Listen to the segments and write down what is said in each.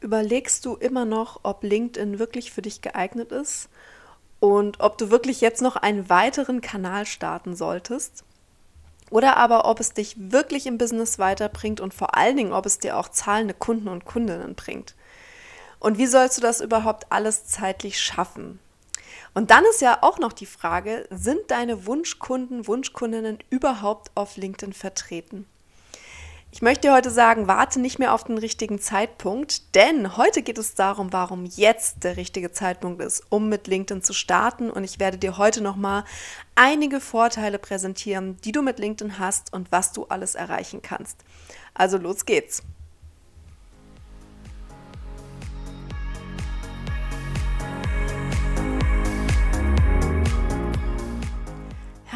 überlegst du immer noch, ob LinkedIn wirklich für dich geeignet ist und ob du wirklich jetzt noch einen weiteren Kanal starten solltest? Oder aber ob es dich wirklich im Business weiterbringt und vor allen Dingen, ob es dir auch zahlende Kunden und Kundinnen bringt. Und wie sollst du das überhaupt alles zeitlich schaffen? Und dann ist ja auch noch die Frage, sind deine Wunschkunden, Wunschkundinnen überhaupt auf LinkedIn vertreten? Ich möchte heute sagen, warte nicht mehr auf den richtigen Zeitpunkt, denn heute geht es darum, warum jetzt der richtige Zeitpunkt ist, um mit LinkedIn zu starten. Und ich werde dir heute nochmal einige Vorteile präsentieren, die du mit LinkedIn hast und was du alles erreichen kannst. Also los geht's.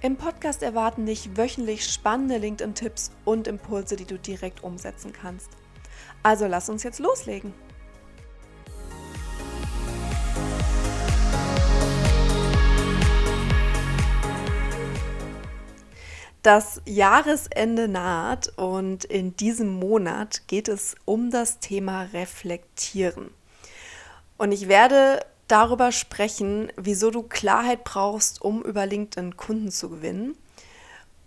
Im Podcast erwarten dich wöchentlich spannende LinkedIn-Tipps und Impulse, die du direkt umsetzen kannst. Also lass uns jetzt loslegen. Das Jahresende naht und in diesem Monat geht es um das Thema Reflektieren. Und ich werde darüber sprechen, wieso du Klarheit brauchst, um über LinkedIn Kunden zu gewinnen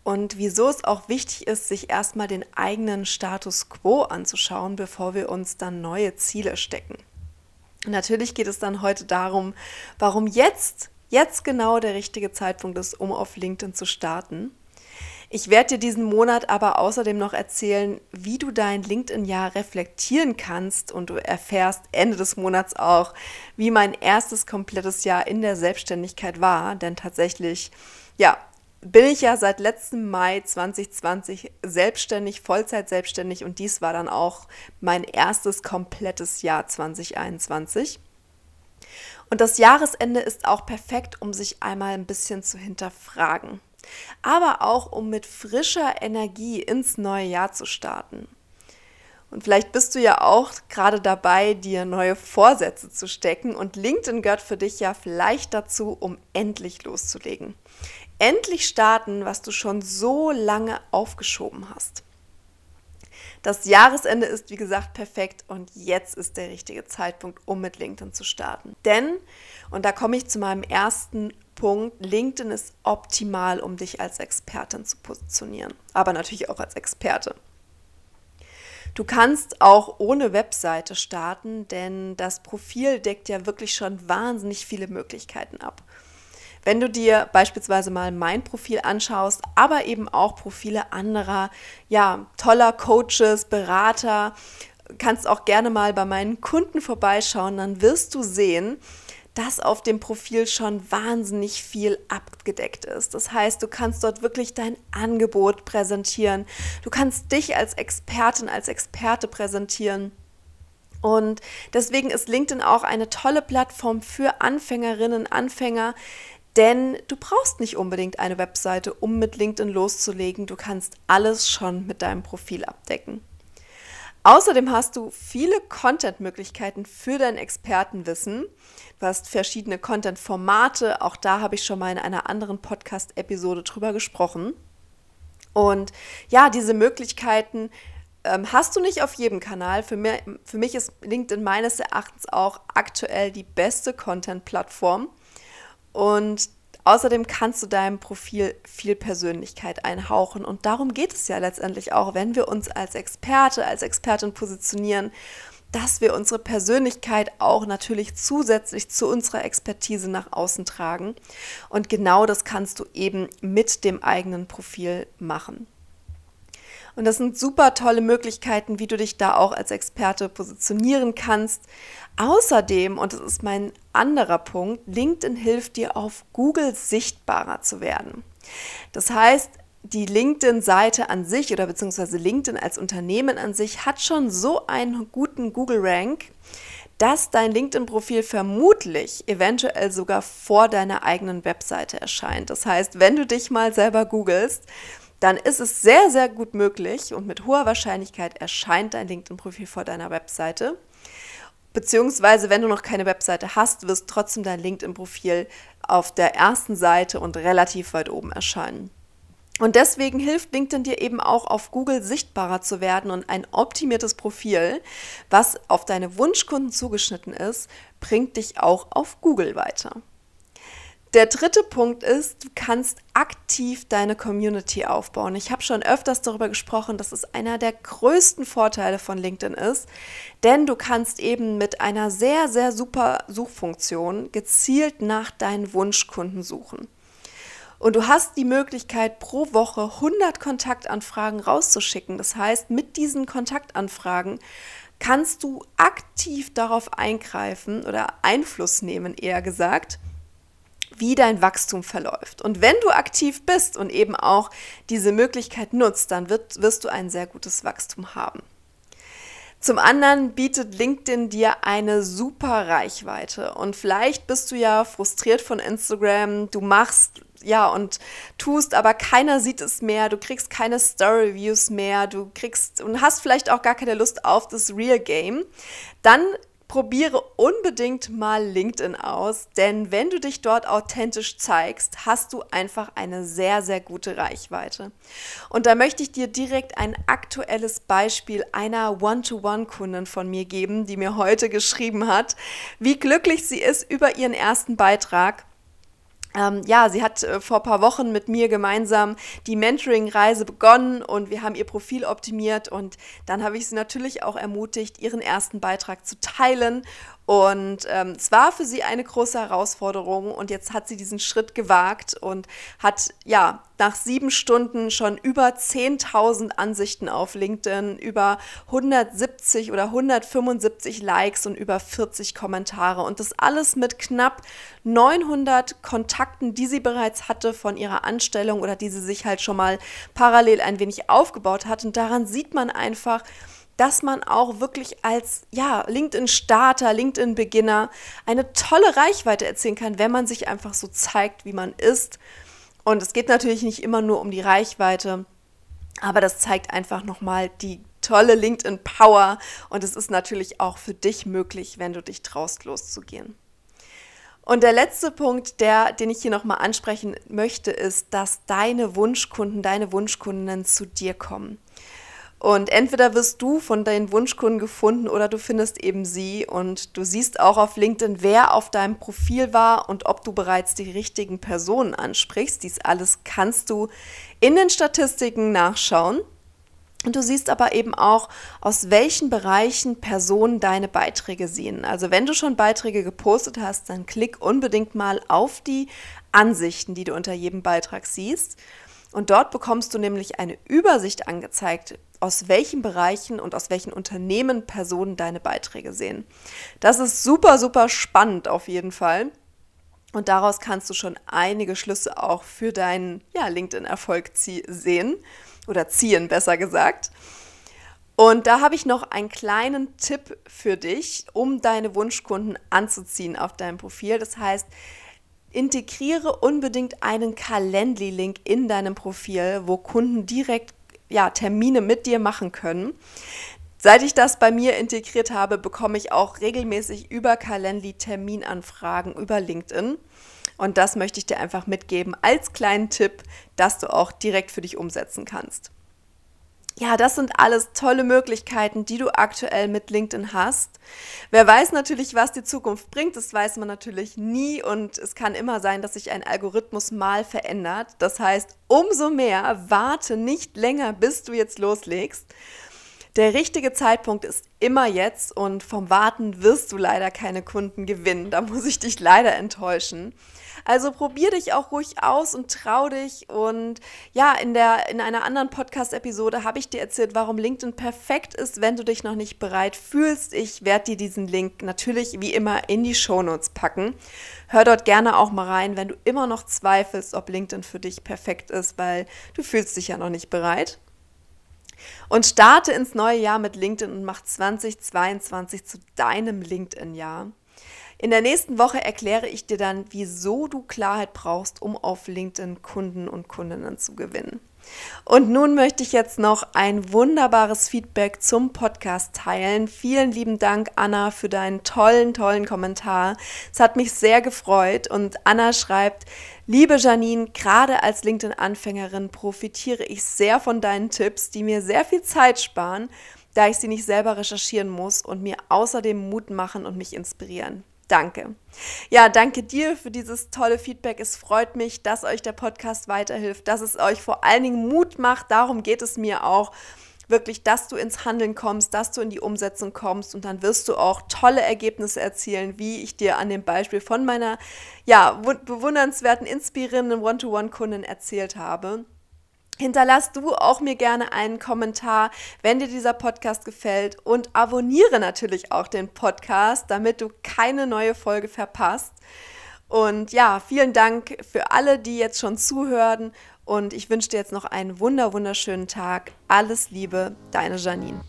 und wieso es auch wichtig ist, sich erstmal den eigenen Status quo anzuschauen, bevor wir uns dann neue Ziele stecken. natürlich geht es dann heute darum, warum jetzt, jetzt genau der richtige Zeitpunkt ist, um auf LinkedIn zu starten. Ich werde dir diesen Monat aber außerdem noch erzählen, wie du dein LinkedIn-Jahr reflektieren kannst und du erfährst Ende des Monats auch, wie mein erstes komplettes Jahr in der Selbstständigkeit war. Denn tatsächlich, ja, bin ich ja seit letztem Mai 2020 selbstständig, Vollzeit selbstständig und dies war dann auch mein erstes komplettes Jahr 2021. Und das Jahresende ist auch perfekt, um sich einmal ein bisschen zu hinterfragen aber auch um mit frischer Energie ins neue Jahr zu starten. Und vielleicht bist du ja auch gerade dabei, dir neue Vorsätze zu stecken und LinkedIn gehört für dich ja vielleicht dazu, um endlich loszulegen. Endlich starten, was du schon so lange aufgeschoben hast. Das Jahresende ist wie gesagt perfekt und jetzt ist der richtige Zeitpunkt, um mit LinkedIn zu starten. Denn, und da komme ich zu meinem ersten Punkt, LinkedIn ist optimal, um dich als Expertin zu positionieren, aber natürlich auch als Experte. Du kannst auch ohne Webseite starten, denn das Profil deckt ja wirklich schon wahnsinnig viele Möglichkeiten ab. Wenn du dir beispielsweise mal mein Profil anschaust, aber eben auch Profile anderer, ja, toller Coaches, Berater, kannst auch gerne mal bei meinen Kunden vorbeischauen, dann wirst du sehen, dass auf dem Profil schon wahnsinnig viel abgedeckt ist. Das heißt, du kannst dort wirklich dein Angebot präsentieren. Du kannst dich als Expertin, als Experte präsentieren. Und deswegen ist LinkedIn auch eine tolle Plattform für Anfängerinnen, Anfänger, denn du brauchst nicht unbedingt eine Webseite, um mit LinkedIn loszulegen. Du kannst alles schon mit deinem Profil abdecken. Außerdem hast du viele Content-Möglichkeiten für dein Expertenwissen. Du hast verschiedene Content-Formate. Auch da habe ich schon mal in einer anderen Podcast-Episode drüber gesprochen. Und ja, diese Möglichkeiten ähm, hast du nicht auf jedem Kanal. Für, mir, für mich ist LinkedIn meines Erachtens auch aktuell die beste Content-Plattform. Und außerdem kannst du deinem Profil viel Persönlichkeit einhauchen. Und darum geht es ja letztendlich auch, wenn wir uns als Experte, als Expertin positionieren, dass wir unsere Persönlichkeit auch natürlich zusätzlich zu unserer Expertise nach außen tragen. Und genau das kannst du eben mit dem eigenen Profil machen. Und das sind super tolle Möglichkeiten, wie du dich da auch als Experte positionieren kannst. Außerdem, und das ist mein anderer Punkt, LinkedIn hilft dir auf Google sichtbarer zu werden. Das heißt, die LinkedIn-Seite an sich oder beziehungsweise LinkedIn als Unternehmen an sich hat schon so einen guten Google-Rank, dass dein LinkedIn-Profil vermutlich eventuell sogar vor deiner eigenen Webseite erscheint. Das heißt, wenn du dich mal selber googelst, dann ist es sehr, sehr gut möglich und mit hoher Wahrscheinlichkeit erscheint dein LinkedIn-Profil vor deiner Webseite. Beziehungsweise, wenn du noch keine Webseite hast, wirst trotzdem dein LinkedIn-Profil auf der ersten Seite und relativ weit oben erscheinen. Und deswegen hilft LinkedIn dir eben auch auf Google sichtbarer zu werden und ein optimiertes Profil, was auf deine Wunschkunden zugeschnitten ist, bringt dich auch auf Google weiter. Der dritte Punkt ist, du kannst aktiv deine Community aufbauen. Ich habe schon öfters darüber gesprochen, dass es einer der größten Vorteile von LinkedIn ist, denn du kannst eben mit einer sehr, sehr super Suchfunktion gezielt nach deinen Wunschkunden suchen. Und du hast die Möglichkeit, pro Woche 100 Kontaktanfragen rauszuschicken. Das heißt, mit diesen Kontaktanfragen kannst du aktiv darauf eingreifen oder Einfluss nehmen, eher gesagt, wie dein Wachstum verläuft. Und wenn du aktiv bist und eben auch diese Möglichkeit nutzt, dann wird, wirst du ein sehr gutes Wachstum haben. Zum anderen bietet LinkedIn dir eine super Reichweite. Und vielleicht bist du ja frustriert von Instagram, du machst ja und tust, aber keiner sieht es mehr, du kriegst keine Story Reviews mehr, du kriegst und hast vielleicht auch gar keine Lust auf das Real Game, dann probiere unbedingt mal LinkedIn aus, denn wenn du dich dort authentisch zeigst, hast du einfach eine sehr, sehr gute Reichweite. Und da möchte ich dir direkt ein aktuelles Beispiel einer One-to-One-Kundin von mir geben, die mir heute geschrieben hat, wie glücklich sie ist über ihren ersten Beitrag ähm, ja, sie hat äh, vor ein paar Wochen mit mir gemeinsam die Mentoring-Reise begonnen und wir haben ihr Profil optimiert und dann habe ich sie natürlich auch ermutigt, ihren ersten Beitrag zu teilen und ähm, es war für sie eine große Herausforderung und jetzt hat sie diesen Schritt gewagt und hat ja nach sieben Stunden schon über 10.000 Ansichten auf LinkedIn, über 170 oder 175 Likes und über 40 Kommentare. Und das alles mit knapp 900 Kontakten, die sie bereits hatte von ihrer Anstellung oder die sie sich halt schon mal parallel ein wenig aufgebaut hat. Und daran sieht man einfach, dass man auch wirklich als ja, LinkedIn-Starter, LinkedIn-Beginner eine tolle Reichweite erzielen kann, wenn man sich einfach so zeigt, wie man ist. Und es geht natürlich nicht immer nur um die Reichweite, aber das zeigt einfach nochmal die tolle LinkedIn-Power und es ist natürlich auch für dich möglich, wenn du dich traust, loszugehen. Und der letzte Punkt, der, den ich hier nochmal ansprechen möchte, ist, dass deine Wunschkunden, deine Wunschkundinnen zu dir kommen. Und entweder wirst du von deinen Wunschkunden gefunden oder du findest eben sie und du siehst auch auf LinkedIn, wer auf deinem Profil war und ob du bereits die richtigen Personen ansprichst. Dies alles kannst du in den Statistiken nachschauen. Und du siehst aber eben auch, aus welchen Bereichen Personen deine Beiträge sehen. Also wenn du schon Beiträge gepostet hast, dann klick unbedingt mal auf die Ansichten, die du unter jedem Beitrag siehst. Und dort bekommst du nämlich eine Übersicht angezeigt, aus welchen Bereichen und aus welchen Unternehmen Personen deine Beiträge sehen. Das ist super, super spannend auf jeden Fall. Und daraus kannst du schon einige Schlüsse auch für deinen ja, LinkedIn-Erfolg sehen oder ziehen, besser gesagt. Und da habe ich noch einen kleinen Tipp für dich, um deine Wunschkunden anzuziehen auf deinem Profil. Das heißt, integriere unbedingt einen Calendly-Link in deinem Profil, wo Kunden direkt ja, Termine mit dir machen können. Seit ich das bei mir integriert habe, bekomme ich auch regelmäßig über Calendly Terminanfragen über LinkedIn. Und das möchte ich dir einfach mitgeben als kleinen Tipp, dass du auch direkt für dich umsetzen kannst ja, das sind alles tolle Möglichkeiten, die du aktuell mit LinkedIn hast. Wer weiß natürlich, was die Zukunft bringt, das weiß man natürlich nie und es kann immer sein, dass sich ein Algorithmus mal verändert. Das heißt, umso mehr warte nicht länger, bis du jetzt loslegst. Der richtige Zeitpunkt ist immer jetzt und vom Warten wirst du leider keine Kunden gewinnen. Da muss ich dich leider enttäuschen. Also probier dich auch ruhig aus und trau dich. Und ja, in, der, in einer anderen Podcast-Episode habe ich dir erzählt, warum LinkedIn perfekt ist, wenn du dich noch nicht bereit fühlst. Ich werde dir diesen Link natürlich wie immer in die Shownotes packen. Hör dort gerne auch mal rein, wenn du immer noch zweifelst, ob LinkedIn für dich perfekt ist, weil du fühlst dich ja noch nicht bereit. Und starte ins neue Jahr mit LinkedIn und mach 2022 zu deinem LinkedIn-Jahr. In der nächsten Woche erkläre ich dir dann, wieso du Klarheit brauchst, um auf LinkedIn Kunden und Kundinnen zu gewinnen. Und nun möchte ich jetzt noch ein wunderbares Feedback zum Podcast teilen. Vielen lieben Dank, Anna, für deinen tollen, tollen Kommentar. Es hat mich sehr gefreut. Und Anna schreibt, liebe Janine, gerade als LinkedIn-Anfängerin profitiere ich sehr von deinen Tipps, die mir sehr viel Zeit sparen, da ich sie nicht selber recherchieren muss und mir außerdem Mut machen und mich inspirieren. Danke. Ja, danke dir für dieses tolle Feedback. Es freut mich, dass euch der Podcast weiterhilft, dass es euch vor allen Dingen Mut macht. Darum geht es mir auch wirklich, dass du ins Handeln kommst, dass du in die Umsetzung kommst und dann wirst du auch tolle Ergebnisse erzielen, wie ich dir an dem Beispiel von meiner ja, bewundernswerten, inspirierenden One-to-One-Kundin erzählt habe. Hinterlass du auch mir gerne einen Kommentar, wenn dir dieser Podcast gefällt und abonniere natürlich auch den Podcast, damit du keine neue Folge verpasst. Und ja, vielen Dank für alle, die jetzt schon zuhören und ich wünsche dir jetzt noch einen wunder wunderschönen Tag. Alles Liebe, deine Janine.